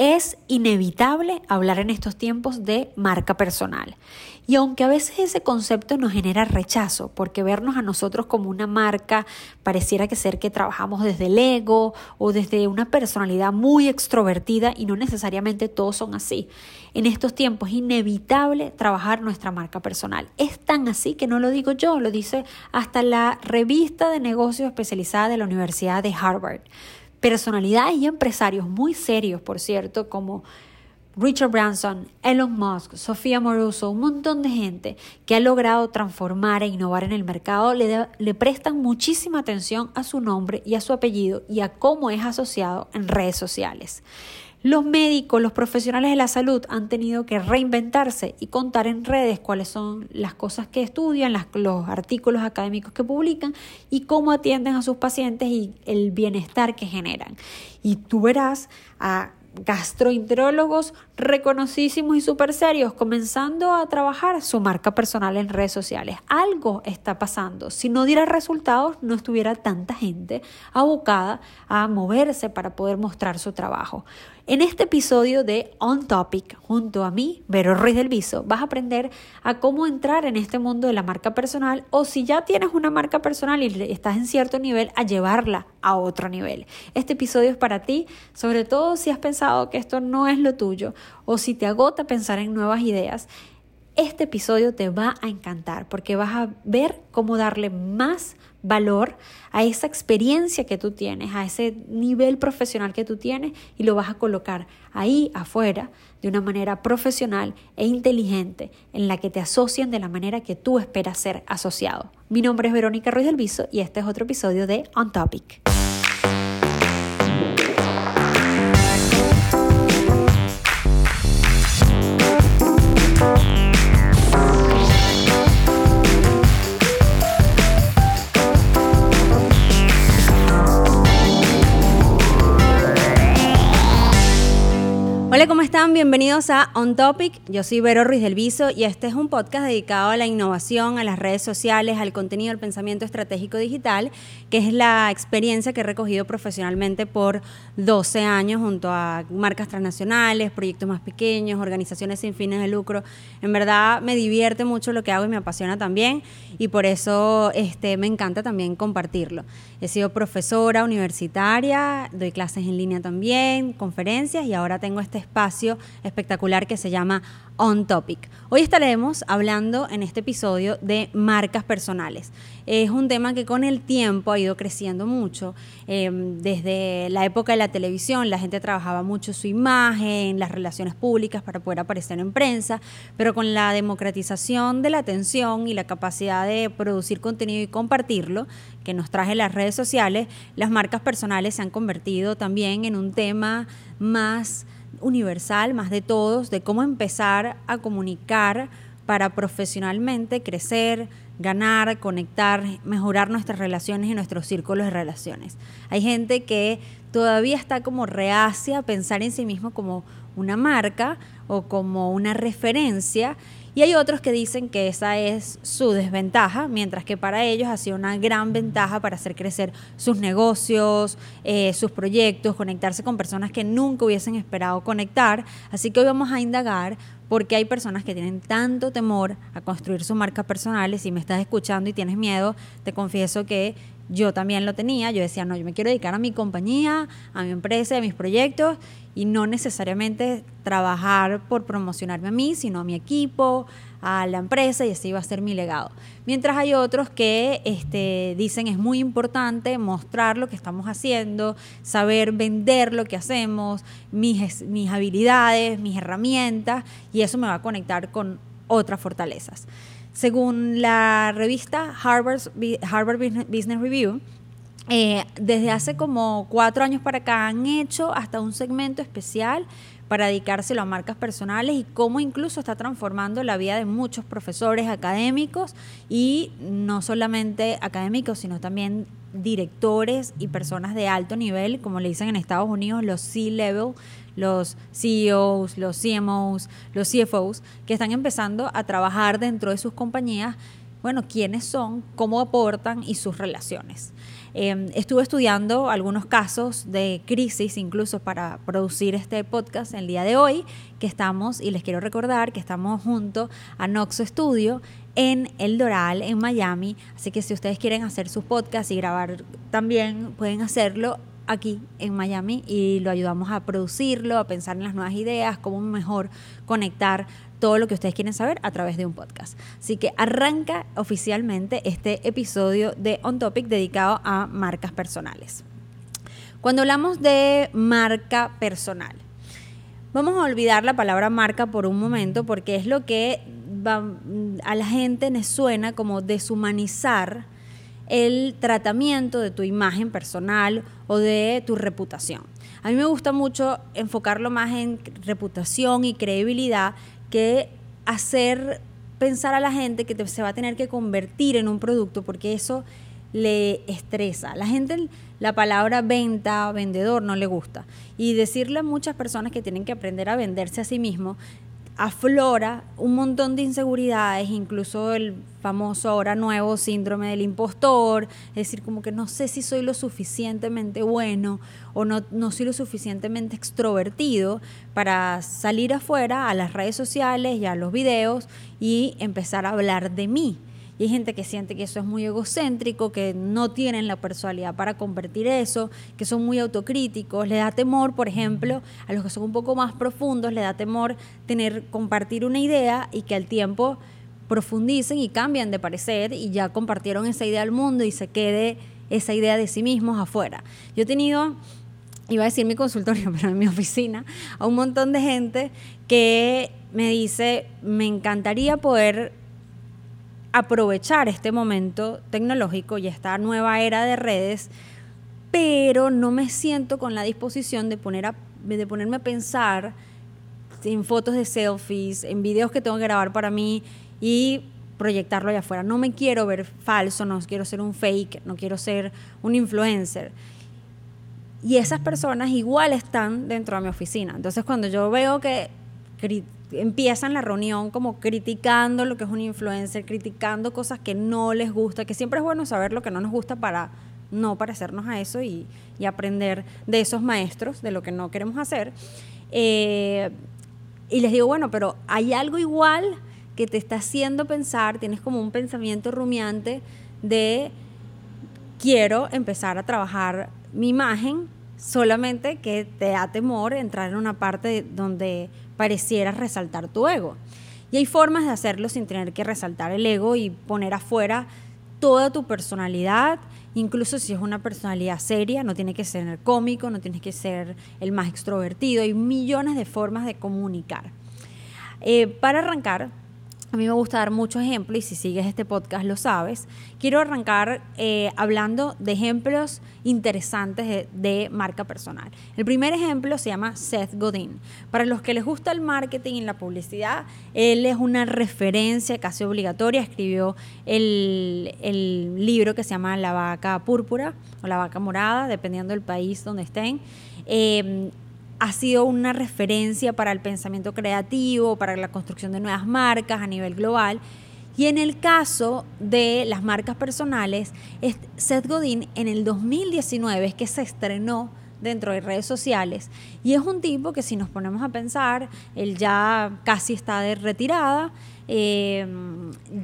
Es inevitable hablar en estos tiempos de marca personal. Y aunque a veces ese concepto nos genera rechazo, porque vernos a nosotros como una marca pareciera que ser que trabajamos desde el ego o desde una personalidad muy extrovertida y no necesariamente todos son así. En estos tiempos es inevitable trabajar nuestra marca personal. Es tan así que no lo digo yo, lo dice hasta la revista de negocios especializada de la Universidad de Harvard personalidades y empresarios muy serios, por cierto, como Richard Branson, Elon Musk, Sofía Moruso, un montón de gente que ha logrado transformar e innovar en el mercado, le, le, prestan muchísima atención a su nombre y a su apellido y a cómo es asociado en redes sociales. Los médicos, los profesionales de la salud han tenido que reinventarse y contar en redes cuáles son las cosas que estudian, los artículos académicos que publican y cómo atienden a sus pacientes y el bienestar que generan. Y tú verás a gastroenterólogos reconocidísimos y súper serios comenzando a trabajar su marca personal en redes sociales. Algo está pasando. Si no diera resultados, no estuviera tanta gente abocada a moverse para poder mostrar su trabajo. En este episodio de On Topic, junto a mí, Vero Ruiz del Viso, vas a aprender a cómo entrar en este mundo de la marca personal o si ya tienes una marca personal y estás en cierto nivel, a llevarla a otro nivel. Este episodio es para ti, sobre todo si has pensado que esto no es lo tuyo o si te agota pensar en nuevas ideas. Este episodio te va a encantar porque vas a ver cómo darle más valor a esa experiencia que tú tienes, a ese nivel profesional que tú tienes y lo vas a colocar ahí afuera de una manera profesional e inteligente en la que te asocien de la manera que tú esperas ser asociado. Mi nombre es Verónica Ruiz del Viso y este es otro episodio de On Topic. Están? Bienvenidos a On Topic. Yo soy Vero Ruiz del Viso y este es un podcast dedicado a la innovación, a las redes sociales, al contenido, al pensamiento estratégico digital, que es la experiencia que he recogido profesionalmente por 12 años junto a marcas transnacionales, proyectos más pequeños, organizaciones sin fines de lucro. En verdad me divierte mucho lo que hago y me apasiona también y por eso este, me encanta también compartirlo. He sido profesora universitaria, doy clases en línea también, conferencias y ahora tengo este espacio espectacular que se llama On Topic. Hoy estaremos hablando en este episodio de marcas personales. Es un tema que con el tiempo ha ido creciendo mucho. Em, desde la época de la televisión, la gente trabajaba mucho su imagen, las relaciones públicas para poder aparecer en prensa, pero con la democratización de la atención y la capacidad de producir contenido y compartirlo, que nos traje las redes sociales, las marcas personales se han convertido también en un tema más universal, más de todos, de cómo empezar a comunicar para profesionalmente crecer, ganar, conectar, mejorar nuestras relaciones y nuestros círculos de relaciones. Hay gente que todavía está como reacia a pensar en sí mismo como una marca o como una referencia y hay otros que dicen que esa es su desventaja, mientras que para ellos ha sido una gran ventaja para hacer crecer sus negocios, eh, sus proyectos, conectarse con personas que nunca hubiesen esperado conectar. Así que hoy vamos a indagar por qué hay personas que tienen tanto temor a construir su marca personal. Y si me estás escuchando y tienes miedo, te confieso que yo también lo tenía. Yo decía, no, yo me quiero dedicar a mi compañía, a mi empresa, a mis proyectos y no necesariamente trabajar por promocionarme a mí, sino a mi equipo, a la empresa y ese iba a ser mi legado. Mientras hay otros que este, dicen es muy importante mostrar lo que estamos haciendo, saber vender lo que hacemos, mis, mis habilidades, mis herramientas y eso me va a conectar con otras fortalezas. Según la revista Harvard, Harvard Business Review, eh, desde hace como cuatro años para acá han hecho hasta un segmento especial para dedicárselo a marcas personales y cómo incluso está transformando la vida de muchos profesores académicos y no solamente académicos, sino también directores y personas de alto nivel, como le dicen en Estados Unidos, los C-level, los CEOs, los CMOs, los CFOs, que están empezando a trabajar dentro de sus compañías bueno, quiénes son, cómo aportan y sus relaciones. Em, estuve estudiando algunos casos de crisis incluso para producir este podcast el día de hoy, que estamos, y les quiero recordar que estamos junto a Noxo Studio en El Doral, en Miami. Así que si ustedes quieren hacer sus podcasts y grabar también, pueden hacerlo aquí en Miami y lo ayudamos a producirlo, a pensar en las nuevas ideas, cómo mejor conectar todo lo que ustedes quieren saber a través de un podcast. Así que arranca oficialmente este episodio de On Topic dedicado a marcas personales. Cuando hablamos de marca personal, vamos a olvidar la palabra marca por un momento porque es lo que a la gente le suena como deshumanizar el tratamiento de tu imagen personal o de tu reputación. A mí me gusta mucho enfocarlo más en reputación y credibilidad que hacer pensar a la gente que se va a tener que convertir en un producto porque eso le estresa. La gente la palabra venta, vendedor no le gusta. Y decirle a muchas personas que tienen que aprender a venderse a sí mismos aflora un montón de inseguridades, incluso el famoso ahora nuevo síndrome del impostor, es decir, como que no sé si soy lo suficientemente bueno o no, no soy lo suficientemente extrovertido para salir afuera a las redes sociales y a los videos y empezar a hablar de mí. Y hay gente que siente que eso es muy egocéntrico, que no tienen la personalidad para convertir eso, que son muy autocríticos. Le da temor, por ejemplo, a los que son un poco más profundos, le da temor tener, compartir una idea y que al tiempo profundicen y cambian de parecer y ya compartieron esa idea al mundo y se quede esa idea de sí mismos afuera. Yo he tenido iba a decir mi consultorio, pero en mi oficina, a un montón de gente que me dice, me encantaría poder aprovechar este momento tecnológico y esta nueva era de redes, pero no me siento con la disposición de, poner de ponerme a pensar en fotos de selfies, en videos que tengo que grabar para mí y proyectarlo allá afuera. No me quiero ver falso, no quiero ser un fake, no quiero ser un influencer. Y esas personas igual están dentro de mi oficina. Entonces cuando yo veo que empiezan la reunión como criticando lo que es un influencer, criticando cosas que no les gusta, que siempre es bueno saber lo que no nos gusta para no parecernos a eso y, aprender de esos maestros, de lo que no queremos hacer. Eh, y les digo, bueno, pero hay algo igual que te está haciendo pensar, tienes como un pensamiento rumiante de quiero empezar a trabajar mi imagen, solamente que te da temor entrar en una parte donde pareciera resaltar tu ego. Y hay formas de hacerlo sin tener que resaltar el ego y poner afuera toda tu personalidad, incluso si es una personalidad seria, no tiene que ser cómico, no tiene que ser el más extrovertido, hay millones de formas de comunicar. Eh, para arrancar, a mí me gusta dar muchos ejemplos y si sigues este podcast lo sabes. Quiero arrancar eh, hablando de ejemplos interesantes de, marca personal. El primer ejemplo se llama Seth Godin. Para los que les gusta el marketing y la publicidad, él es una referencia casi obligatoria. Escribió el, libro que se llama La vaca púrpura o La vaca morada, dependiendo del país donde estén. Eh, ha sido una referencia para el pensamiento creativo, para la construcción de nuevas marcas a nivel global. Y en el caso de las marcas personales, Seth Godin en el 2019 es que se estrenó dentro de redes sociales y es un tipo que si nos ponemos a pensar, él ya casi está de retirada, eh,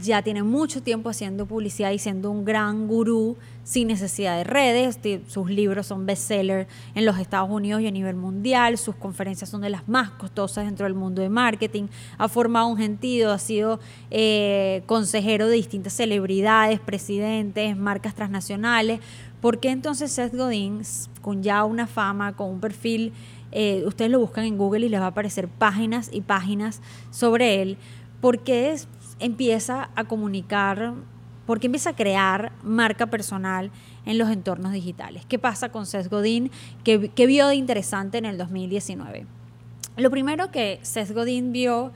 ya tiene mucho tiempo haciendo publicidad y siendo un gran gurú sin necesidad de redes. Sus libros son bestsellers en los Estados Unidos y a nivel mundial. Sus conferencias son de las más costosas dentro del mundo de marketing. Ha formado un sentido, ha sido eh, consejero de distintas celebridades, presidentes, marcas transnacionales. ¿Por qué entonces Seth Godin, con ya una fama, con un perfil, eh, ustedes lo buscan en Google y les va a aparecer páginas y páginas sobre él? porque empieza a comunicar, porque empieza a crear marca personal en los entornos digitales. ¿Qué pasa con Seth Godin? ¿Qué, vio de interesante en el 2019? Lo primero que Seth Godin vio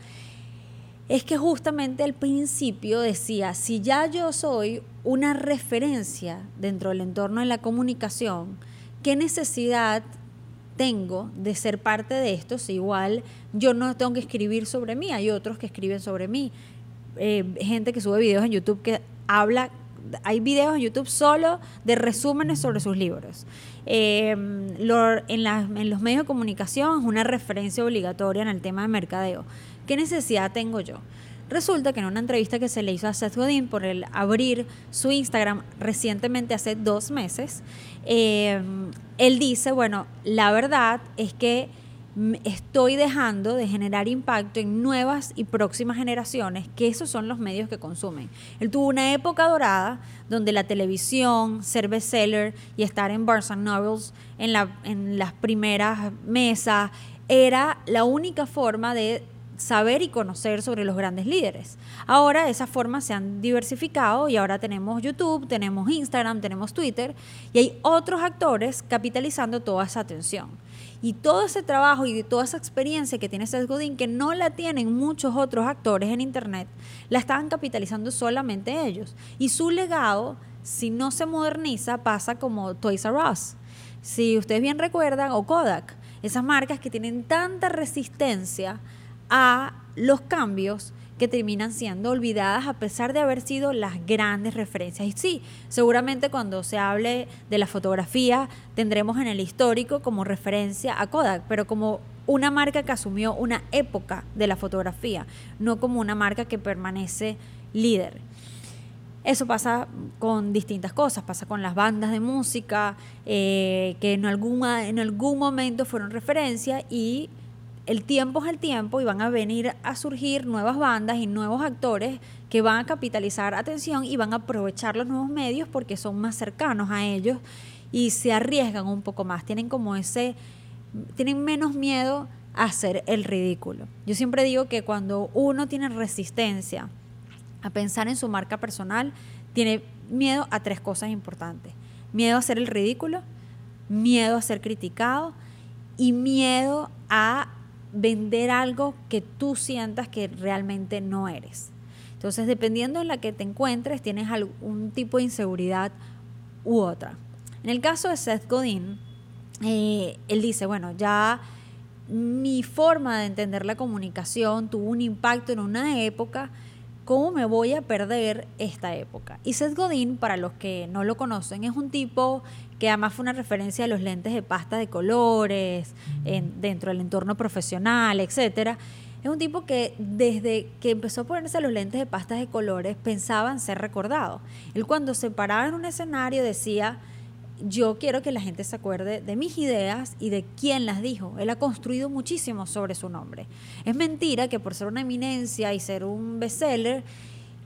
es que justamente al principio decía, si ya yo soy una referencia dentro del entorno de la comunicación, ¿qué necesidad tengo de ser parte de esto si igual yo no tengo que escribir sobre mí, hay otros que escriben sobre mí. eh, gente que sube videos en YouTube que habla, hay videos en YouTube solo de resúmenes sobre sus libros. Eh, en, en los medios de comunicación es una referencia obligatoria en el tema de mercadeo. ¿Qué necesidad tengo yo? Resulta que en una entrevista que se le hizo a Seth Godin por el abrir su Instagram recientemente, hace dos meses, eh, él dice, bueno, la verdad es que estoy dejando de generar impacto en nuevas y próximas generaciones, que esos son los medios que consumen. Él tuvo una época dorada donde la televisión, ser bestseller y estar en Barnes Nobles en, la, en las primeras mesas era la única forma de saber y conocer sobre los grandes líderes. Ahora esas formas se han diversificado y ahora tenemos YouTube, tenemos Instagram, tenemos Twitter y hay otros actores capitalizando toda esa atención. Y todo ese trabajo y toda esa experiencia que tiene Seth Godin, que no la tienen muchos otros actores en Internet, la están capitalizando solamente ellos. Y su legado, si no se moderniza, pasa como Toys R Us. Si ustedes bien recuerdan, o Kodak, esas marcas que tienen tanta resistencia a los cambios que terminan siendo olvidadas a pesar de haber sido las grandes referencias. Y sí, seguramente cuando se hable de la fotografía tendremos en el histórico como referencia a Kodak, pero como una marca que asumió una época de la fotografía, no como una marca que permanece líder. Eso pasa con distintas cosas, pasa con las bandas de música eh, que en, alguna, en algún momento fueron referencia y el tiempo es el tiempo y van a venir a surgir nuevas bandas y nuevos actores que van a capitalizar atención y van a aprovechar los nuevos medios porque son más cercanos a ellos y se arriesgan un poco más, tienen como ese, tienen menos miedo a hacer el ridículo. Yo siempre digo que cuando uno tiene resistencia a pensar en su marca personal, tiene miedo a tres cosas importantes. Miedo a hacer el ridículo, miedo a ser criticado y miedo a vender algo que tú sientas que realmente no eres. Entonces, dependiendo en la que te encuentres, tienes algún tipo de inseguridad u otra. En el caso de Seth Godin, eh, él dice, bueno, ya mi forma de entender la comunicación tuvo un impacto en una época, ¿cómo me voy a perder esta época? Y Seth Godin, para los que no lo conocen, es un tipo que además fue una referencia a los lentes de pasta de colores dentro del entorno profesional, etcétera. Es un tipo que desde que empezó a ponerse los lentes de pasta de colores pensaba en ser recordado. Él cuando se paraba en un escenario decía, yo quiero que la gente se acuerde de mis ideas y de quién las dijo. Él ha construido muchísimo sobre su nombre. Es mentira que por ser una eminencia y ser un bestseller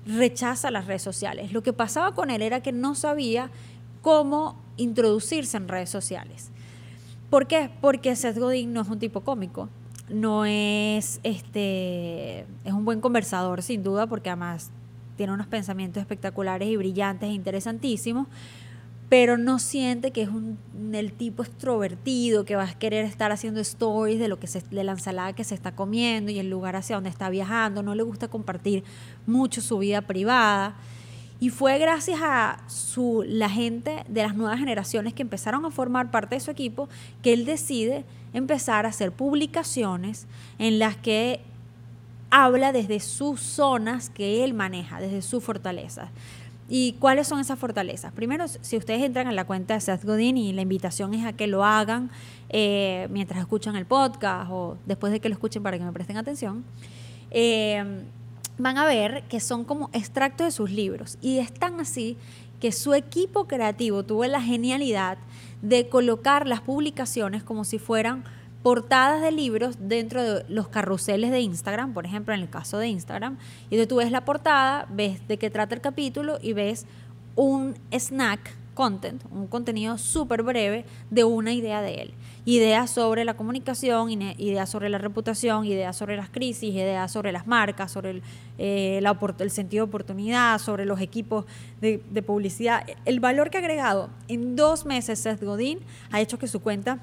rechaza las redes sociales. Lo que pasaba con él era que no sabía cómo introducirse en redes sociales. ¿Por qué? Porque Seth Godin no es un tipo cómico, no es este es un buen conversador sin duda porque además tiene unos pensamientos espectaculares y brillantes e interesantísimos, pero no siente que es el tipo extrovertido que va a querer estar haciendo stories de lo que se, la ensalada que se está comiendo y el lugar hacia donde está viajando, no le gusta compartir mucho su vida privada. Y fue gracias a su, la gente de las nuevas generaciones que empezaron a formar parte de su equipo que él decide empezar a hacer publicaciones en las que habla desde sus zonas que él maneja, desde sus fortalezas. ¿Y cuáles son esas fortalezas? Primero, si ustedes entran en la cuenta de Seth Godin y la invitación es a que lo hagan eh, mientras escuchan el podcast o después de que lo escuchen para que me presten atención, eh, van a ver que son como extractos de sus libros. Y están así que su equipo creativo tuvo la genialidad de colocar las publicaciones como si fueran portadas de libros dentro de los carruseles de Instagram, por ejemplo, en el caso de Instagram, y donde tú ves la portada, ves de qué trata el capítulo y ves un snack content, un contenido súper breve de una idea de él. Ideas sobre la comunicación, ideas sobre la reputación, ideas sobre las crisis, ideas sobre las marcas, sobre el, eh, el sentido de oportunidad, sobre los equipos de, de, publicidad. El valor que ha agregado en dos meses Seth Godin ha hecho que su cuenta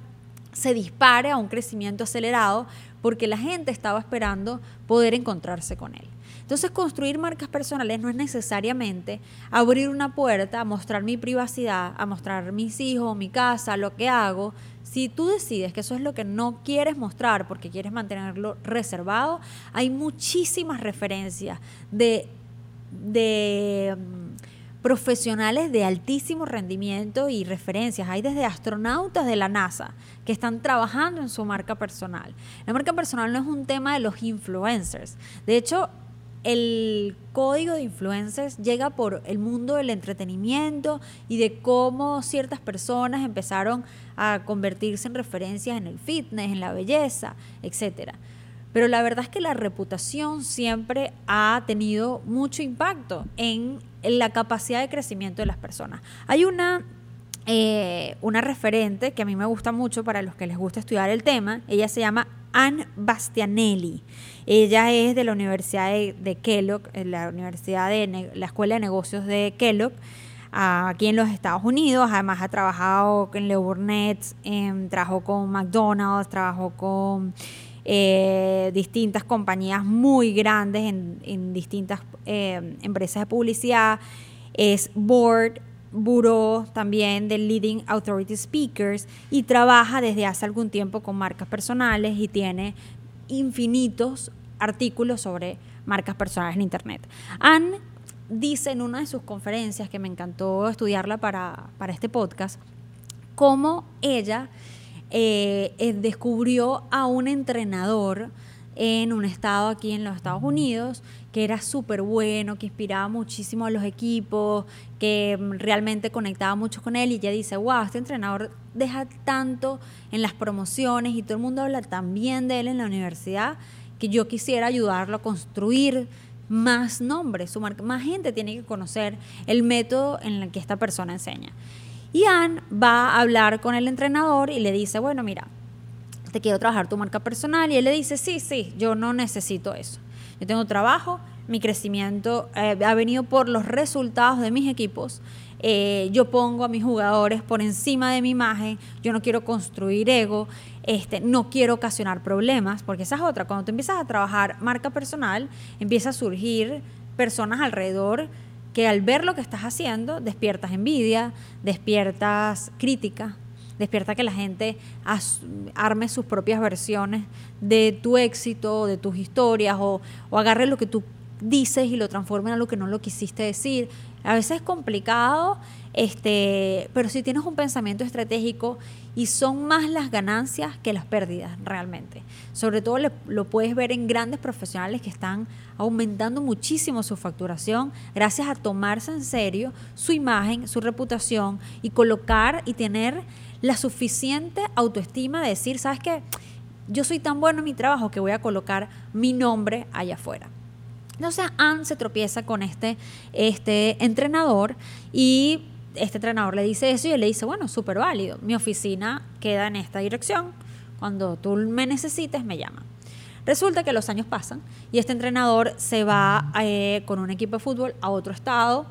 se dispare a un crecimiento acelerado porque la gente estaba esperando poder encontrarse con él. Entonces, construir marcas personales no es necesariamente abrir una puerta mostrar mi privacidad, a mostrar mis hijos, mi casa, lo que hago. Si tú decides que eso es lo que no quieres mostrar porque quieres mantenerlo reservado, hay muchísimas referencias de, de profesionales de altísimo rendimiento y referencias. Hay desde astronautas de la NASA que están trabajando en su marca personal. La marca personal no es un tema de los influencers. De hecho, el código de influencers llega por el mundo del entretenimiento y de cómo ciertas personas empezaron a convertirse en referencias en el fitness, en la belleza, etc. Pero la verdad es que la reputación siempre ha tenido mucho impacto en la capacidad de crecimiento de las personas. Hay una eh, una referente que a mí me gusta mucho para los que les gusta estudiar el tema. Ella se llama Anne Bastianelli. Ella es de la Universidad de, Kellogg, la Universidad de la Escuela de Negocios de Kellogg, aquí en los Estados Unidos. Además ha trabajado en Le Burnett, em, trabajó con McDonald's, trabajó con eh, distintas compañías muy grandes en, distintas em, empresas de publicidad. Es board buró también de Leading Authority Speakers y trabaja desde hace algún tiempo con marcas personales y tiene infinitos artículos sobre marcas personales en Internet. Anne dice en una de sus conferencias, que me encantó estudiarla para, este podcast, cómo ella eh, eh, descubrió a un entrenador en un estado aquí en los Estados Unidos que era súper bueno, que inspiraba muchísimo a los equipos, que realmente conectaba mucho con él y ella dice, wow, este entrenador deja tanto en las promociones y todo el mundo habla tan bien de él en la universidad que yo quisiera ayudarlo a construir más nombres, más gente tiene que conocer el método en el que esta persona enseña. Y Anne va a hablar con el entrenador y le dice, bueno, mira, te quiero trabajar tu marca personal. Y él le dice, sí, sí, yo no necesito eso. Yo tengo trabajo, mi crecimiento eh, ha venido por los resultados de mis equipos. Eh, yo pongo a mis jugadores por encima de mi imagen, yo no quiero construir ego, este, no quiero ocasionar problemas, porque esa es otra, cuando tú empiezas a trabajar marca personal, empieza a surgir personas alrededor que al ver lo que estás haciendo, despiertas envidia, despiertas crítica, despierta que la gente arme sus propias versiones de tu éxito, de tus historias, o, o agarre lo que tú dices y lo transforme en algo que no lo quisiste decir. A veces es complicado, este, pero si tienes un pensamiento estratégico y son más las ganancias que las pérdidas realmente. Sobre todo lo puedes ver en grandes profesionales que están aumentando muchísimo su facturación gracias a tomarse en serio su imagen, su reputación y colocar y tener la suficiente autoestima de decir, ¿sabes qué? Yo soy tan bueno en mi trabajo que voy a colocar mi nombre allá afuera. Entonces Anne se tropieza con este, este entrenador y este entrenador le dice eso y él le dice, bueno, súper válido, mi oficina queda en esta dirección, cuando tú me necesites me llama. Resulta que los años pasan y este entrenador se va eh, con un equipo de fútbol a otro estado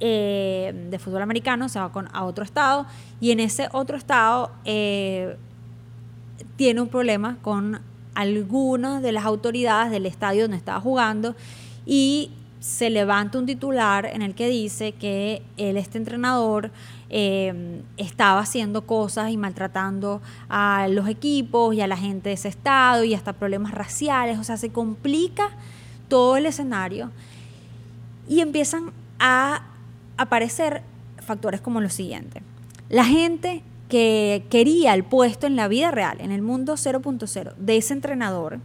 eh, de fútbol americano, se va con, a otro estado y en ese otro estado eh, tiene un problema con algunas de las autoridades del estadio donde estaba jugando y se levanta un titular en el que dice que él, este entrenador, eh, estaba haciendo cosas y maltratando a los equipos y a la gente de ese estado y hasta problemas raciales, o sea, se complica todo el escenario y empiezan a aparecer factores como lo siguiente. La gente que quería el puesto en la vida real, en el mundo 0.0 de ese entrenador,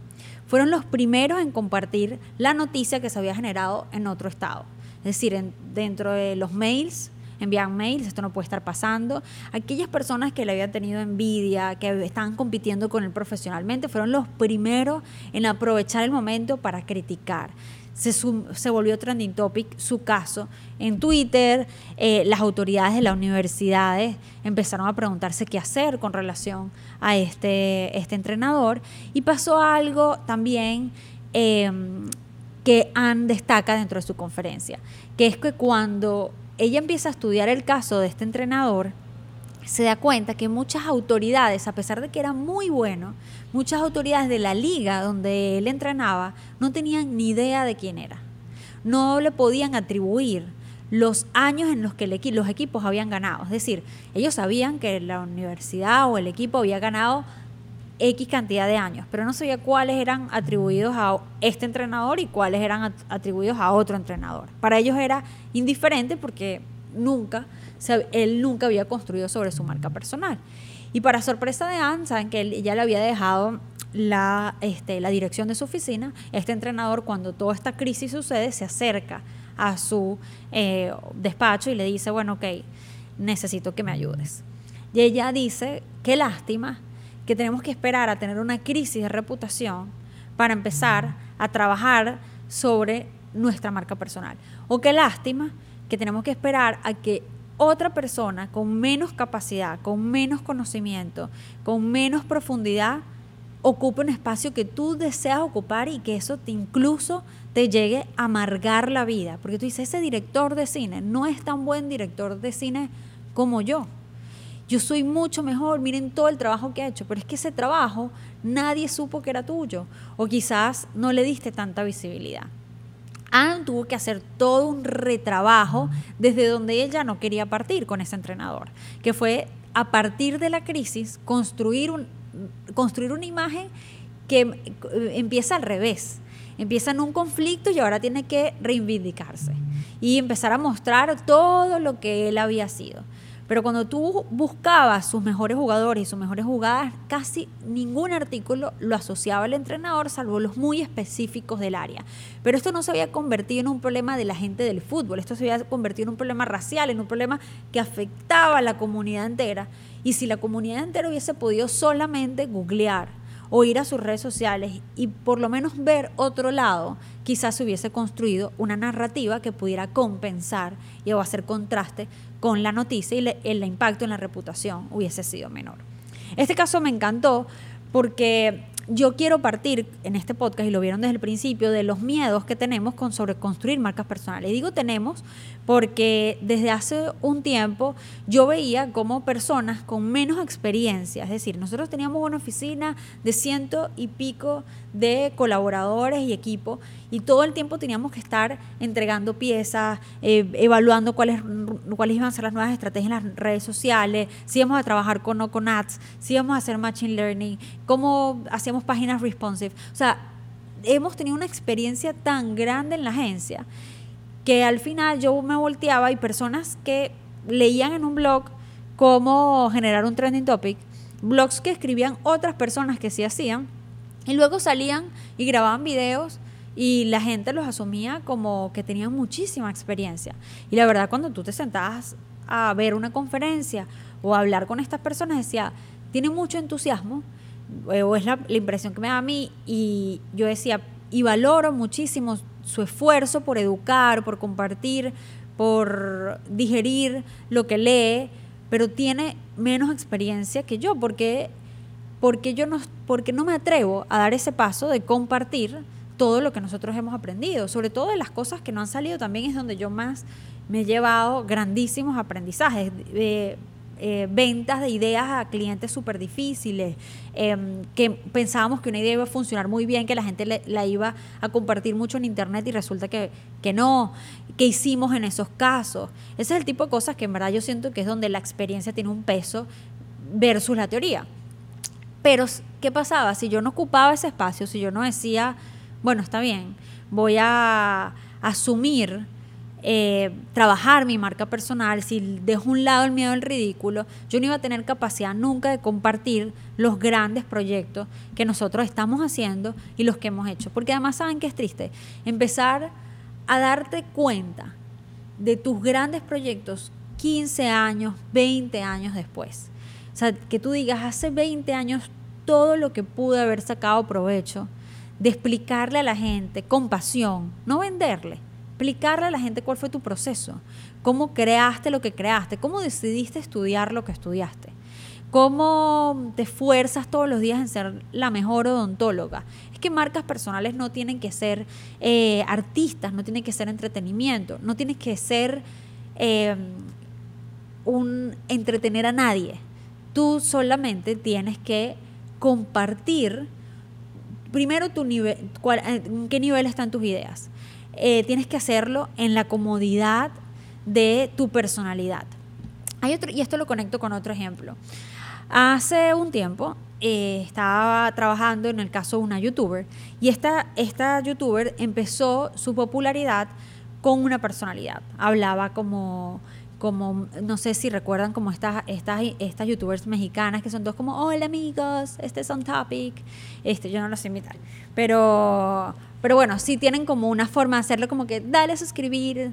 fueron los primeros en compartir la noticia que se había generado en otro estado. Es decir, dentro de los mails, envían mails, esto no puede estar pasando. Aquellas personas que le habían tenido envidia, que estaban compitiendo con él profesionalmente, fueron los primeros en aprovechar el momento para criticar se, se, volvió trending topic su caso en Twitter. Eh, las autoridades de las universidades empezaron a preguntarse qué hacer con relación a este, este entrenador. Y pasó algo también em, que Anne destaca dentro de su conferencia, que es que cuando ella empieza a estudiar el caso de este entrenador, se da cuenta que muchas autoridades, a pesar de que era muy bueno, muchas autoridades de la liga donde él entrenaba no tenían ni idea de quién era. No le podían atribuir los años en los que los equipos habían ganado. Es decir, ellos sabían que la universidad o el equipo había ganado X cantidad de años, pero no sabía cuáles eran atribuidos a este entrenador y cuáles eran atribuidos a otro entrenador. Para ellos era indiferente porque nunca, él nunca había construido sobre su marca personal. Y para sorpresa de Anne, saben que él ya le había dejado la, este, la dirección de su oficina. Este entrenador, cuando toda esta crisis sucede, se acerca a su eh, despacho y le dice, bueno, ok, necesito que me ayudes. Y ella dice, qué lástima que tenemos que esperar a tener una crisis de reputación para empezar a trabajar sobre nuestra marca personal. O qué lástima que tenemos que esperar a que otra persona con menos capacidad, con menos conocimiento, con menos profundidad, ocupe un espacio que tú deseas ocupar y que eso te incluso te llegue a amargar la vida. Porque tú dices, ese director de cine no es tan buen director de cine como yo. Yo soy mucho mejor, miren todo el trabajo que ha hecho, pero es que ese trabajo nadie supo que era tuyo o quizás no le diste tanta visibilidad. Anne tuvo que hacer todo un retrabajo desde donde ella no quería partir con ese entrenador, que fue a partir de la crisis construir, un, construir una imagen que empieza al revés. Empieza en un conflicto y ahora tiene que reivindicarse y empezar a mostrar todo lo que él había sido. Pero cuando tú buscabas sus mejores jugadores y sus mejores jugadas, casi ningún artículo lo asociaba al entrenador, salvo los muy específicos del área. Pero esto no se había convertido en un problema de la gente del fútbol, esto se había convertido en un problema racial, en un problema que afectaba a la comunidad entera. Y si la comunidad entera hubiese podido solamente googlear, o ir a sus redes sociales y por lo menos ver otro lado, quizás se hubiese construido una narrativa que pudiera compensar y o hacer contraste con la noticia y el impacto en la reputación hubiese sido menor. Este caso me encantó porque yo quiero partir en este podcast, y lo vieron desde el principio, de los miedos que tenemos con sobre construir marcas personales. Y digo tenemos porque desde hace un tiempo yo veía como personas con menos experiencia, es decir, nosotros teníamos una oficina de ciento y pico de colaboradores y equipo y todo el tiempo teníamos que estar entregando piezas, eh, evaluando cuáles, cuáles iban a ser las nuevas estrategias en las redes sociales, si íbamos a trabajar con o con ads, si íbamos a hacer machine learning, cómo hacíamos páginas responsive. O sea, hemos tenido una experiencia tan grande en la agencia que al final yo me volteaba y personas que leían en un blog cómo generar un trending topic, blogs que escribían otras personas que sí hacían, y luego salían y grababan videos y la gente los asumía como que tenían muchísima experiencia. Y la verdad, cuando tú te sentabas a ver una conferencia o a hablar con estas personas, decía, tiene mucho entusiasmo, eh, o es la, la impresión que me da a mí, y yo decía, y valoro muchísimo su esfuerzo por educar, por compartir, por digerir lo que lee, pero tiene menos experiencia que yo, porque, porque yo no, porque no me atrevo a dar ese paso de compartir todo lo que nosotros hemos aprendido, sobre todo de las cosas que no han salido, también es donde yo más me he llevado grandísimos aprendizajes. De, eh, ventas de ideas a clientes súper difíciles, em, que pensábamos que una idea iba a funcionar muy bien, que la gente la iba a compartir mucho en internet y resulta que, que no. ¿Qué hicimos en esos casos? Ese es el tipo de cosas que en verdad yo siento que es donde la experiencia tiene un peso versus la teoría. Pero, ¿qué pasaba? Si yo no ocupaba ese espacio, si yo no decía, bueno, está bien, voy a asumir eh, trabajar mi marca personal, si dejo un lado el miedo al ridículo, yo no iba a tener capacidad nunca de compartir los grandes proyectos que nosotros estamos haciendo y los que hemos hecho. Porque además saben que es triste empezar a darte cuenta de tus grandes proyectos 15 años, 20 años después. O sea, que tú digas, hace 20 años todo lo que pude haber sacado provecho, de explicarle a la gente con pasión, no venderle, explicarle a la gente cuál fue tu proceso, cómo creaste lo que creaste, cómo decidiste estudiar lo que estudiaste, cómo te esfuerzas todos los días en ser la mejor odontóloga. Es que marcas personales no tienen que ser eh, artistas, no tienen que ser entretenimiento, no tienes que ser eh, un entretener a nadie. Tú solamente tienes que compartir primero tu nivel, en qué nivel están tus ideas. Eh, tienes que hacerlo en la comodidad de tu personalidad. Hay otro, y esto lo conecto con otro ejemplo. Hace un tiempo eh, estaba trabajando en el caso de una youtuber y esta, esta youtuber empezó su popularidad con una personalidad. Hablaba como como, no sé si recuerdan como estas, estas, estas youtubers mexicanas que son dos como, hola amigos, este es On Topic, este, yo no los sé imitar, pero, pero bueno, sí tienen como una forma de hacerlo como que dale a suscribir,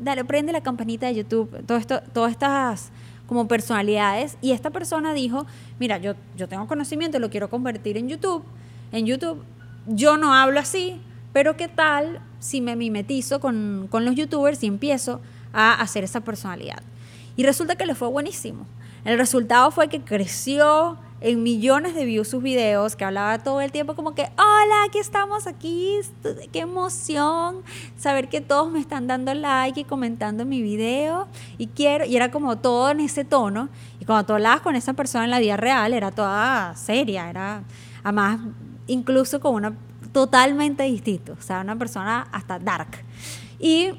dale, prende la campanita de YouTube, todo esto, todas estas como personalidades, y esta persona dijo, mira, yo, yo tengo conocimiento, lo quiero convertir en YouTube, en YouTube, yo no hablo así, pero qué tal si me mimetizo con, con los youtubers y empiezo a hacer esa personalidad. Y resulta que le fue buenísimo. El resultado fue que creció en millones de views sus videos, que hablaba todo el tiempo como que, hola, aquí estamos, aquí, qué emoción saber que todos me están dando like y comentando mi video y quiero, y era como todo en ese tono, y cuando tú hablabas con esa persona en la vida real, era toda seria, era, además, incluso con una totalmente distinto, o sea, una persona hasta dark. Y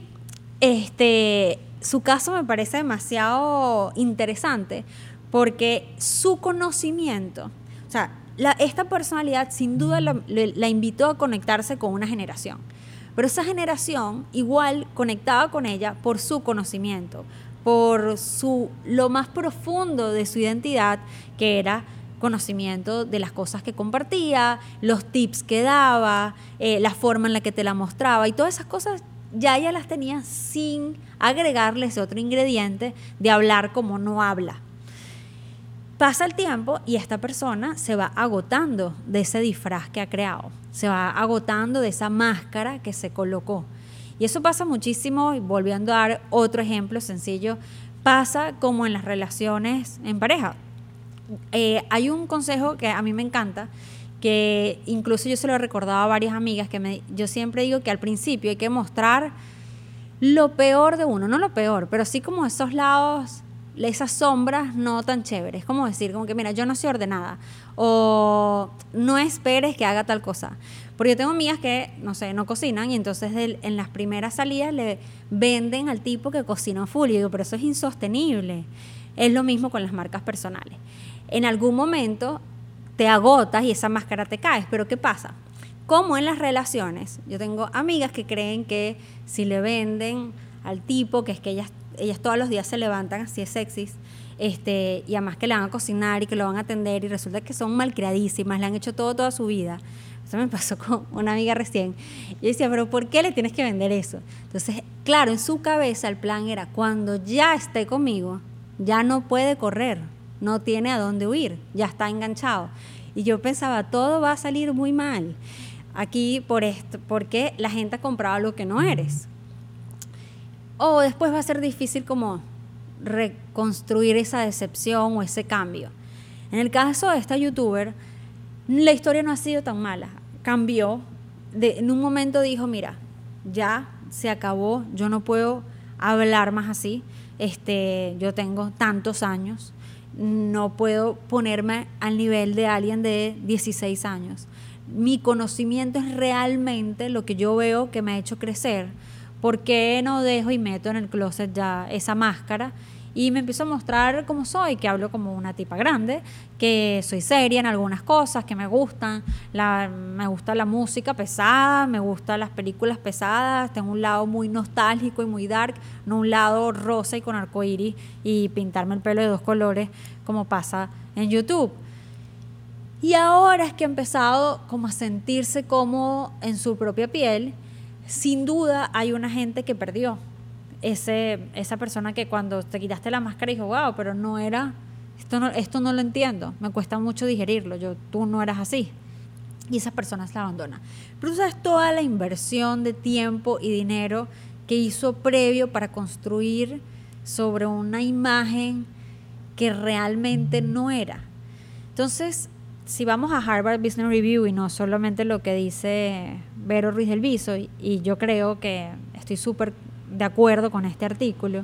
este, su caso me parece demasiado interesante porque su conocimiento, o sea, esta personalidad sin duda la, invitó a conectarse con una generación, pero esa generación igual conectaba con ella por su conocimiento, por su, lo más profundo de su identidad, que era conocimiento de las cosas que compartía, los tips que daba, eh, la forma en la que te la mostraba y todas esas cosas ya ella las tenía sin agregarle ese otro ingrediente de hablar como no habla. Pasa el tiempo y esta persona se va agotando de ese disfraz que ha creado, se va agotando de esa máscara que se colocó. Y eso pasa muchísimo, y volviendo a dar otro ejemplo sencillo, pasa como en las relaciones en pareja. Eh, hay un consejo que a mí me encanta que incluso yo se lo he recordado a varias amigas, que yo siempre digo que al principio hay que mostrar lo peor de uno, no lo peor, pero sí como esos lados, esas sombras no tan chéveres, como decir, como que mira, yo no soy ordenada, o no esperes que haga tal cosa. Porque yo tengo amigas que, no sé, no cocinan y entonces en las primeras salidas le venden al tipo que cocina full. Y digo, pero eso es insostenible. Es lo mismo con las marcas personales. En algún momento te agotas y esa máscara te caes. Pero ¿qué pasa? Como en las relaciones, yo tengo amigas que creen que si le venden al tipo, que es que ellas, ellas todos los días se levantan así es sexys, este, y además que le van a cocinar y que lo van a atender y resulta que son malcriadísimas, le han hecho todo toda su vida. Eso me pasó con una amiga recién. Y decía, pero ¿por qué le tienes que vender eso? Entonces, claro, en su cabeza el plan era, cuando ya esté conmigo, ya no puede correr, no tiene a dónde huir, ya está enganchado. Y yo pensaba, todo va a salir muy mal aquí por esto, porque la gente ha comprado lo que no eres. O después va a ser difícil como reconstruir esa decepción o ese cambio. En el caso de esta youtuber, la historia no ha sido tan mala. Cambió. De, en un momento dijo, mira, ya se acabó, yo no puedo hablar más así. Este, yo tengo tantos años, no puedo ponerme al nivel de alguien de 16 años. Mi conocimiento es realmente lo que yo veo que me ha hecho crecer. ¿Por qué no dejo y meto en el closet ya esa máscara y me empiezo a mostrar cómo soy, que hablo como una tipa grande, que soy seria en algunas cosas, que me gustan, la, me gusta la música pesada, me gustan las películas pesadas, tengo un lado muy nostálgico y muy dark, no un lado rosa y con arcoíris y pintarme el pelo de dos colores como pasa en YouTube. Y ahora es que ha empezado como a sentirse como en su propia piel, sin duda hay una gente que perdió, ese, esa persona que cuando te quitaste la máscara dijo, wow, pero no era, esto no, esto no lo entiendo, me cuesta mucho digerirlo, yo, tú no eras así. Y esas personas la abandonan. Pero sabes toda la inversión de tiempo y dinero que hizo previo para construir sobre una imagen que realmente no era. Entonces, si vamos a Harvard Business Review y no solamente lo que dice Vero Ruiz del Viso, y yo creo que estoy súper de acuerdo con este artículo.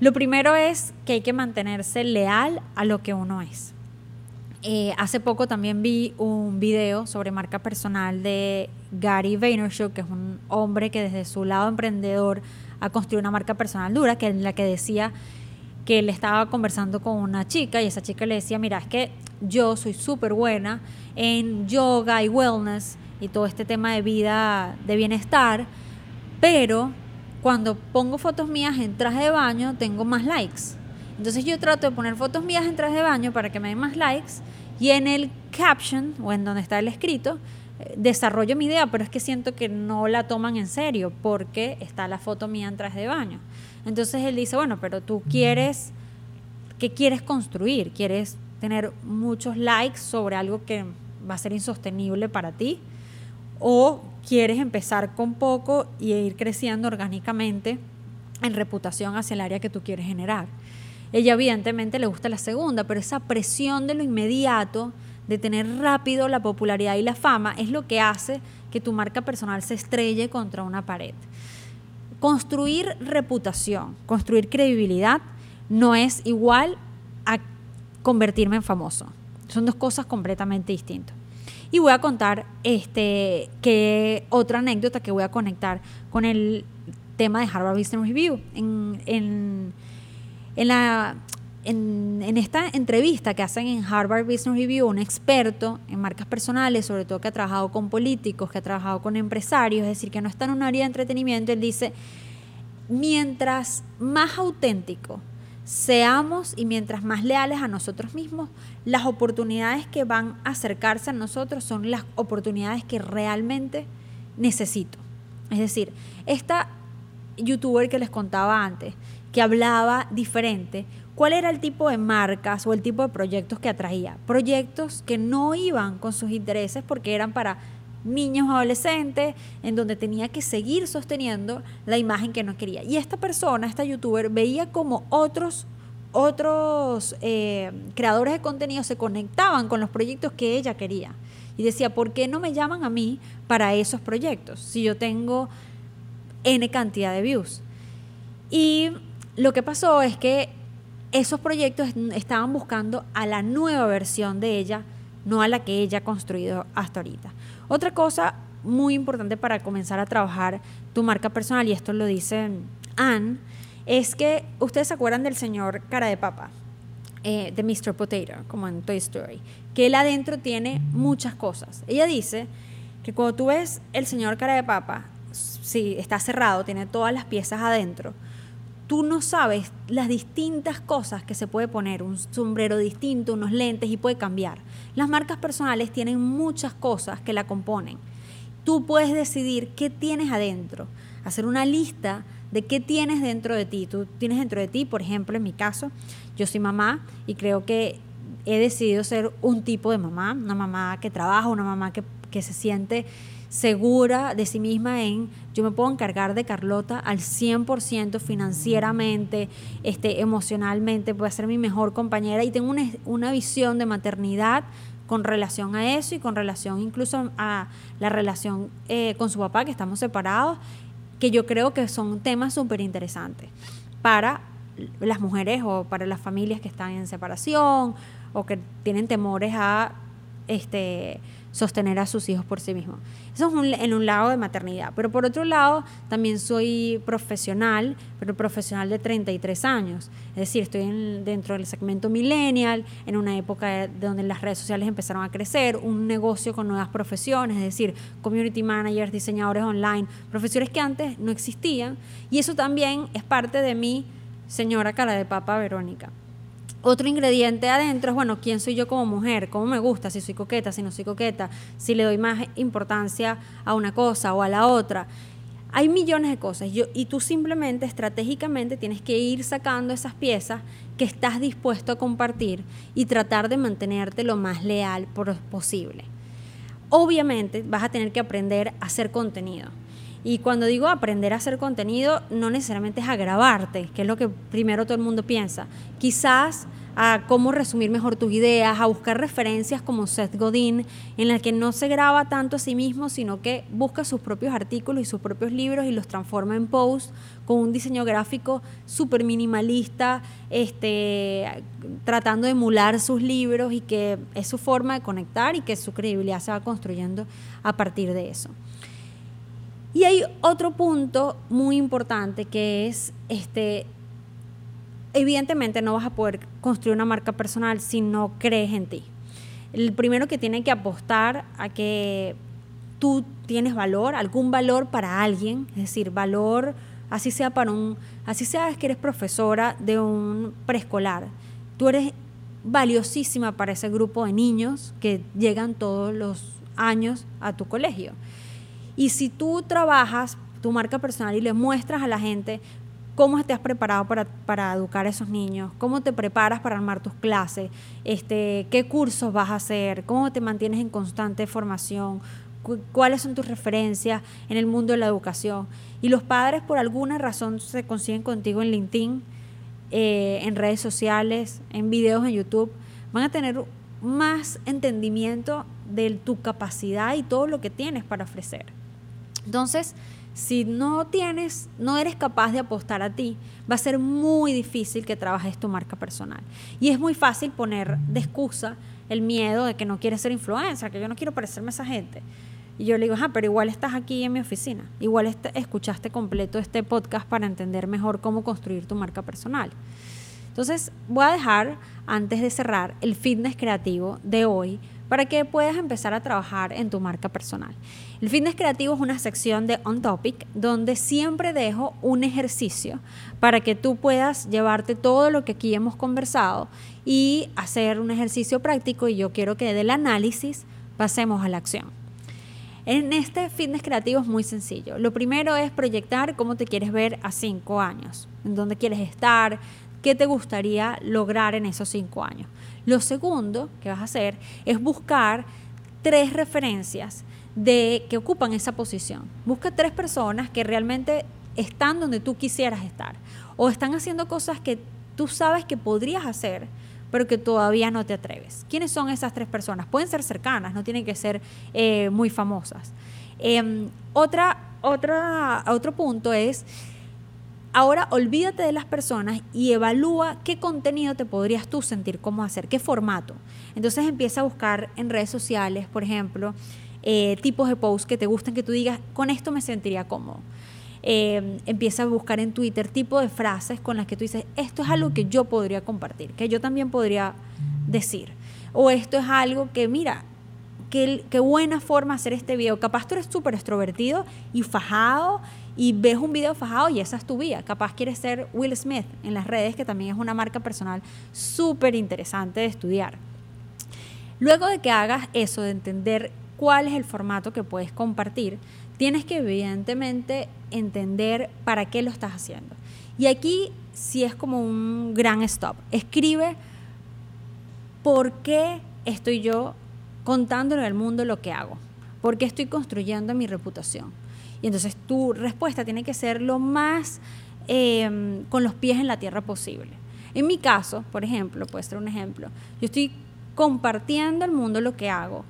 Lo primero es que hay que mantenerse leal a lo que uno es. Eh, hace poco también vi un video sobre marca personal de Gary Vaynerchuk, que es un hombre que desde su lado emprendedor ha construido una marca personal dura, que en la que decía que él estaba conversando con una chica y esa chica le decía, mira, es que yo soy súper buena en yoga y wellness y todo este tema de vida, de bienestar, pero cuando pongo fotos mías en traje de baño tengo más likes. Entonces yo trato de poner fotos mías en traje de baño para que me den más likes y en el caption o en donde está el escrito eh, desarrollo mi idea, pero es que siento que no la toman en serio porque está la foto mía en traje de baño. Entonces él dice, bueno, pero tú quieres, ¿qué quieres construir? ¿Quieres tener muchos likes sobre algo que va a ser insostenible para ti? ¿O quieres empezar con poco y ir creciendo orgánicamente en reputación hacia el área que tú quieres generar? Ella evidentemente le gusta la segunda, pero esa presión de lo inmediato, de tener rápido la popularidad y la fama, es lo que hace que tu marca personal se estrelle contra una pared. Construir reputación, construir credibilidad, no es igual a convertirme en famoso. Son dos cosas completamente distintas. Y voy a contar este, que otra anécdota que voy a conectar con el tema de Harvard Business Review. En, en, en, la, en, en, esta entrevista que hacen en Harvard Business Review, un experto en marcas personales, sobre todo que ha trabajado con políticos, que ha trabajado con empresarios, es decir, que no está en un área de entretenimiento, él dice, mientras más auténtico seamos y mientras más leales a nosotros mismos, las oportunidades que van a acercarse a nosotros son las oportunidades que realmente necesito. Es decir, esta youtuber que les contaba antes, que hablaba diferente, ¿cuál era el tipo de marcas o el tipo de proyectos que atraía? Proyectos que no iban con sus intereses porque eran para niños adolescentes, en donde tenía que seguir sosteniendo la imagen que no quería. Y esta persona, esta youtuber, veía como otros, otros eh, creadores de contenido se conectaban con los proyectos que ella quería. Y decía, ¿por qué no me llaman a mí para esos proyectos si yo tengo N cantidad de views? Y lo que pasó es que esos proyectos estaban buscando a la nueva versión de ella, no a la que ella ha construido hasta ahorita. Otra cosa muy importante para comenzar a trabajar tu marca personal, y esto lo dice Anne, es que ustedes se acuerdan del señor cara de papa, eh, de Mr. Potato, como en Toy Story, que él adentro tiene muchas cosas. Ella dice que cuando tú ves el señor cara de papa, si está cerrado, tiene todas las piezas adentro, tú no sabes las distintas cosas que se puede poner, un sombrero distinto, unos lentes y puede cambiar. Las marcas personales tienen muchas cosas que la componen. Tú puedes decidir qué tienes adentro, hacer una lista de qué tienes dentro de ti. Tú tienes dentro de ti, por ejemplo, en mi caso, yo soy mamá y creo que he decidido ser un tipo de mamá, una mamá que trabaja, una mamá que, que se siente segura de sí misma en yo me puedo encargar de Carlota al 100% financieramente, este, emocionalmente, puedo ser mi mejor compañera y tengo una, una visión de maternidad con relación a eso y con relación incluso a la relación eh, con su papá, que estamos separados, que yo creo que son temas súper interesantes para las mujeres o para las familias que están en separación o que tienen temores a este sostener a sus hijos por sí mismos. Eso es en un lado de maternidad. Pero por otro lado, también soy profesional, pero profesional de 33 años. Es decir, estoy dentro del segmento millennial, en una época donde las redes sociales empezaron a crecer, un negocio con nuevas profesiones, es decir, community managers, diseñadores online, profesiones que antes no existían. Y eso también es parte de mi señora cara de papa Verónica. Otro ingrediente adentro es, bueno, ¿quién soy yo como mujer? ¿Cómo me gusta? Si soy coqueta, si no soy coqueta, si le doy más importancia a una cosa o a la otra. Hay millones de cosas yo, y tú simplemente estratégicamente tienes que ir sacando esas piezas que estás dispuesto a compartir y tratar de mantenerte lo más leal posible. Obviamente vas a tener que aprender a hacer contenido. Y cuando digo aprender a hacer contenido, no necesariamente es agravarte, que es lo que primero todo el mundo piensa. Quizás a cómo resumir mejor tus ideas, a buscar referencias como Seth Godin, en la que no se graba tanto a sí mismo, sino que busca sus propios artículos y sus propios libros y los transforma en posts con un diseño gráfico súper minimalista, este, tratando de emular sus libros y que es su forma de conectar y que su credibilidad se va construyendo a partir de eso. Y hay otro punto muy importante que es este, evidentemente no vas a poder construir una marca personal si no crees en ti. El primero que tiene que apostar a que tú tienes valor, algún valor para alguien, es decir, valor, así sea para un, así sea que eres profesora de un preescolar. Tú eres valiosísima para ese grupo de niños que llegan todos los años a tu colegio. Y si tú trabajas tu marca personal y le muestras a la gente cómo te has preparado para, educar a esos niños, cómo te preparas para armar tus clases, este, qué cursos vas a hacer, cómo te mantienes en constante formación, cuáles son tus referencias en el mundo de la educación. Y los padres por alguna razón se consiguen contigo en LinkedIn, eh, en redes sociales, en videos en YouTube, van a tener más entendimiento de tu capacidad y todo lo que tienes para ofrecer. Entonces, si no tienes, no eres capaz de apostar a ti, va a ser muy difícil que trabajes tu marca personal. Y es muy fácil poner de excusa el miedo de que no quieres ser influencer, que yo no quiero parecerme a esa gente. Y yo le digo, ah, pero igual estás aquí en mi oficina, igual escuchaste completo este podcast para entender mejor cómo construir tu marca personal. Entonces, voy a dejar, antes de cerrar, el fitness creativo de hoy para que puedas empezar a trabajar en tu marca personal. El fitness creativo es una sección de On Topic donde siempre dejo un ejercicio para que tú puedas llevarte todo lo que aquí hemos conversado y hacer un ejercicio práctico y yo quiero que del análisis pasemos a la acción. En este fitness creativo es muy sencillo. Lo primero es proyectar cómo te quieres ver a cinco años, en dónde quieres estar, qué te gustaría lograr en esos cinco años. Lo segundo que vas a hacer es buscar tres referencias de que ocupan esa posición. Busca tres personas que realmente están donde tú quisieras estar o están haciendo cosas que tú sabes que podrías hacer, pero que todavía no te atreves. ¿Quiénes son esas tres personas? Pueden ser cercanas, no tienen que ser eh, muy famosas. Em, otro punto es Ahora olvídate de las personas y evalúa qué contenido te podrías tú sentir cómo hacer, qué formato. Entonces empieza a buscar en redes sociales, por ejemplo, eh, tipos de posts que te gusten, que tú digas, con esto me sentiría cómodo. Eh, empieza a buscar en Twitter tipo de frases con las que tú dices, esto es algo que yo podría compartir, que yo también podría decir. O esto es algo que, mira, qué, qué buena forma hacer este video. Capaz tú eres súper extrovertido y fajado y ves un video fajado y esa es tu vida. Capaz quieres ser Will Smith en las redes, que también es una marca personal súper interesante de estudiar. Luego de que hagas eso, de entender cuál es el formato que puedes compartir, tienes que evidentemente entender para qué lo estás haciendo. Y aquí sí es como un gran stop. Escribe por qué estoy yo contándole al mundo lo que hago, por qué estoy construyendo mi reputación y entonces tu respuesta tiene que ser lo más em, con los pies en la tierra posible. En mi caso, por ejemplo, puede ser un ejemplo, yo estoy compartiendo al mundo lo que hago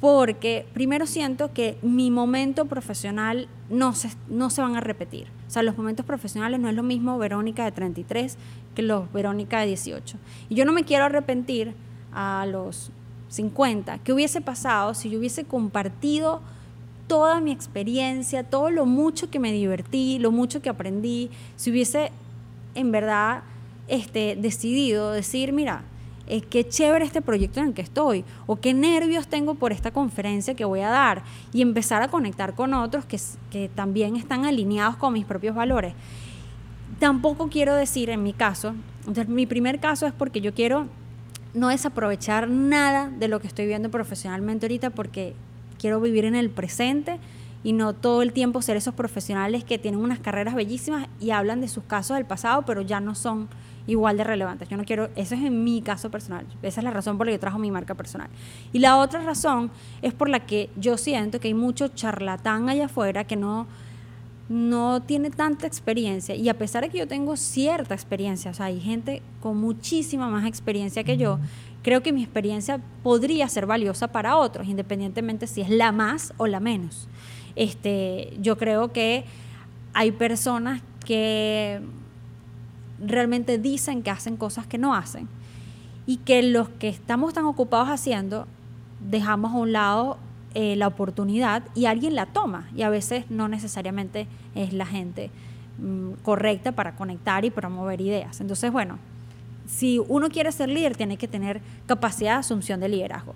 porque primero siento que mi momento profesional no se, no se van a repetir. O sea, los momentos profesionales no es lo mismo Verónica de 33 que los Verónica de 18. Y yo no me quiero arrepentir a los 50. ¿Qué hubiese pasado si yo hubiese compartido toda mi experiencia, todo lo mucho que me divertí, lo mucho que aprendí, si hubiese en verdad este, decidido decir, mira, eh, qué chévere este proyecto en el que estoy, o qué nervios tengo por esta conferencia que voy a dar, y empezar a conectar con otros que, que también están alineados con mis propios valores. Tampoco quiero decir, en mi caso, entonces, mi primer caso es porque yo quiero no desaprovechar nada de lo que estoy viendo profesionalmente ahorita porque quiero vivir en el presente y no todo el tiempo ser esos profesionales que tienen unas carreras bellísimas y hablan de sus casos del pasado, pero ya no son igual de relevantes. Yo no quiero, eso es en mi caso personal. Esa es la razón por la que yo trajo mi marca personal. Y la otra razón es por la que yo siento que hay mucho charlatán allá afuera que no no tiene tanta experiencia y a pesar de que yo tengo cierta experiencia, o sea, hay gente con muchísima más experiencia que yo, creo que mi experiencia podría ser valiosa para otros, independientemente si es la más o la menos. Este, yo creo que hay personas que realmente dicen que hacen cosas que no hacen y que los que estamos tan ocupados haciendo dejamos a un lado eh, la oportunidad y alguien la toma y a veces no necesariamente es la gente mm, correcta para conectar y promover ideas. Entonces, bueno, si uno quiere ser líder tiene que tener capacidad de asunción de liderazgo.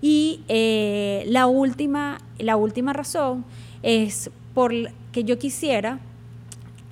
Y eh, la, última, la última razón es por que yo quisiera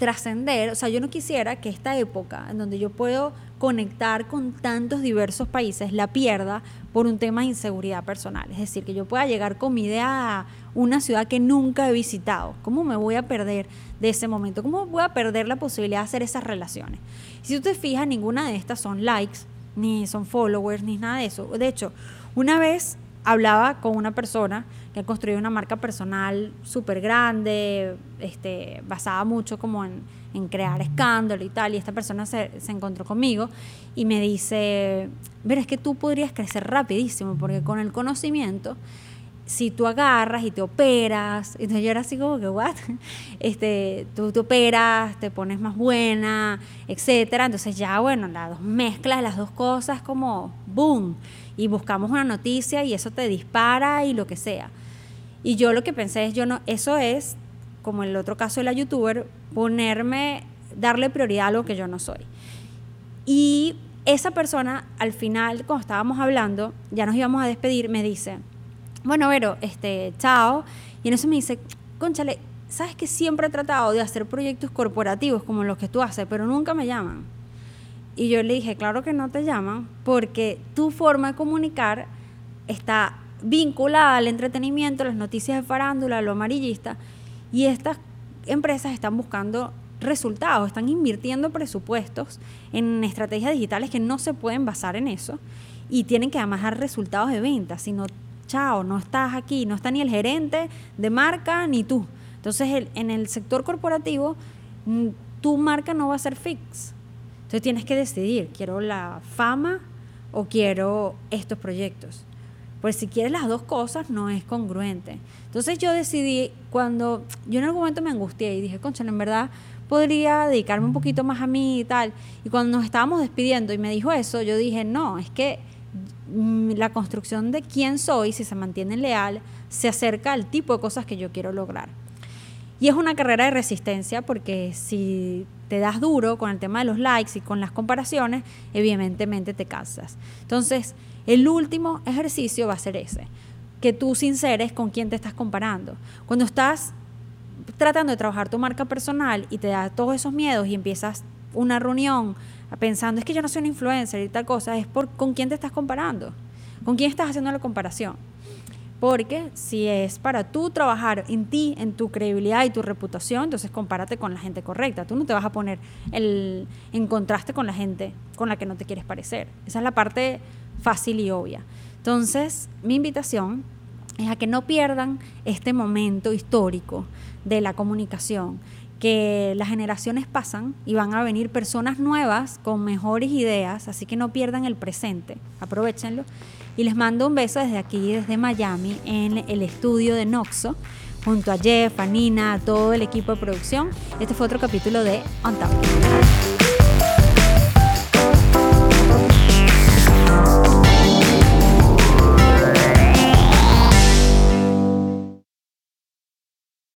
trascender, o sea, yo no quisiera que esta época en donde yo puedo conectar con tantos diversos países la pierda por un tema de inseguridad personal. Es decir, que yo pueda llegar con mi idea a una ciudad que nunca he visitado. ¿Cómo me voy a perder de ese momento? ¿Cómo voy a perder la posibilidad de hacer esas relaciones? Si tú te fijas, ninguna de estas son likes, ni son followers, ni nada de eso. De hecho, una vez hablaba con una persona que ha construido una marca personal súper grande, este, basada mucho como en, crear escándalo y tal, y esta persona se, se, encontró conmigo y me dice, pero es que tú podrías crecer rapidísimo, porque con el conocimiento, si tú agarras y te operas, entonces yo era así como que, ¿what? Este, tú te operas, te pones más buena, etcétera, entonces ya, bueno, las dos mezclas las dos cosas como, boom, y buscamos una noticia y eso te dispara y lo que sea. Y yo lo que pensé es, yo no, eso es, como el otro caso de la youtuber, ponerme, darle prioridad a lo que yo no soy. Y esa persona, al final, cuando estábamos hablando, ya nos íbamos a despedir, me dice, bueno, Vero, este, chao. Y en eso me dice, conchale, sabes que siempre he tratado de hacer proyectos corporativos como los que tú haces, pero nunca me llaman. Y yo le dije, claro que no te llaman, porque tu forma de comunicar está vinculada al entretenimiento, las noticias de farándula, lo amarillista, y estas empresas están buscando resultados, están invirtiendo presupuestos en estrategias digitales que no se pueden basar en eso y tienen que además dar resultados de venta, si no, chao, no estás aquí, no está ni el gerente de marca ni tú. Entonces en el sector corporativo mm, tu marca no va a ser fix. Entonces tienes que decidir, quiero la fama o quiero estos proyectos. Pues si quieres las dos cosas, no es congruente. Entonces yo decidí, cuando yo en algún momento me angustié y dije, concha, en verdad podría dedicarme un poquito más a mí y tal. Y cuando nos estábamos despidiendo y me dijo eso, yo dije, no, es que la construcción de quién soy, si se mantiene leal, se acerca al tipo de cosas que yo quiero lograr. Y es una carrera de resistencia porque si te das duro con el tema de los likes y con las comparaciones, evidentemente te cansas. Entonces, el último ejercicio va a ser ese, que tú sinceres con quién te estás comparando. Cuando estás tratando de trabajar tu marca personal y te da todos esos miedos y empiezas una reunión pensando, es que yo no soy un influencer y tal cosa, es por con quién te estás comparando, con quién estás haciendo la comparación. Porque si es para tú trabajar en ti, en tu credibilidad y tu reputación, entonces compárate con la gente correcta. Tú no te vas a poner el, en contraste con la gente con la que no te quieres parecer. Esa es la parte fácil y obvia. Entonces, mi invitación es a que no pierdan este momento histórico de la comunicación, que las generaciones pasan y van a venir personas nuevas con mejores ideas, así que no pierdan el presente, aprovechenlo. Y les mando un beso desde aquí, desde Miami, en el estudio de Noxo, junto a Jeff, a Nina, a todo el equipo de producción. Este fue otro capítulo de On Top.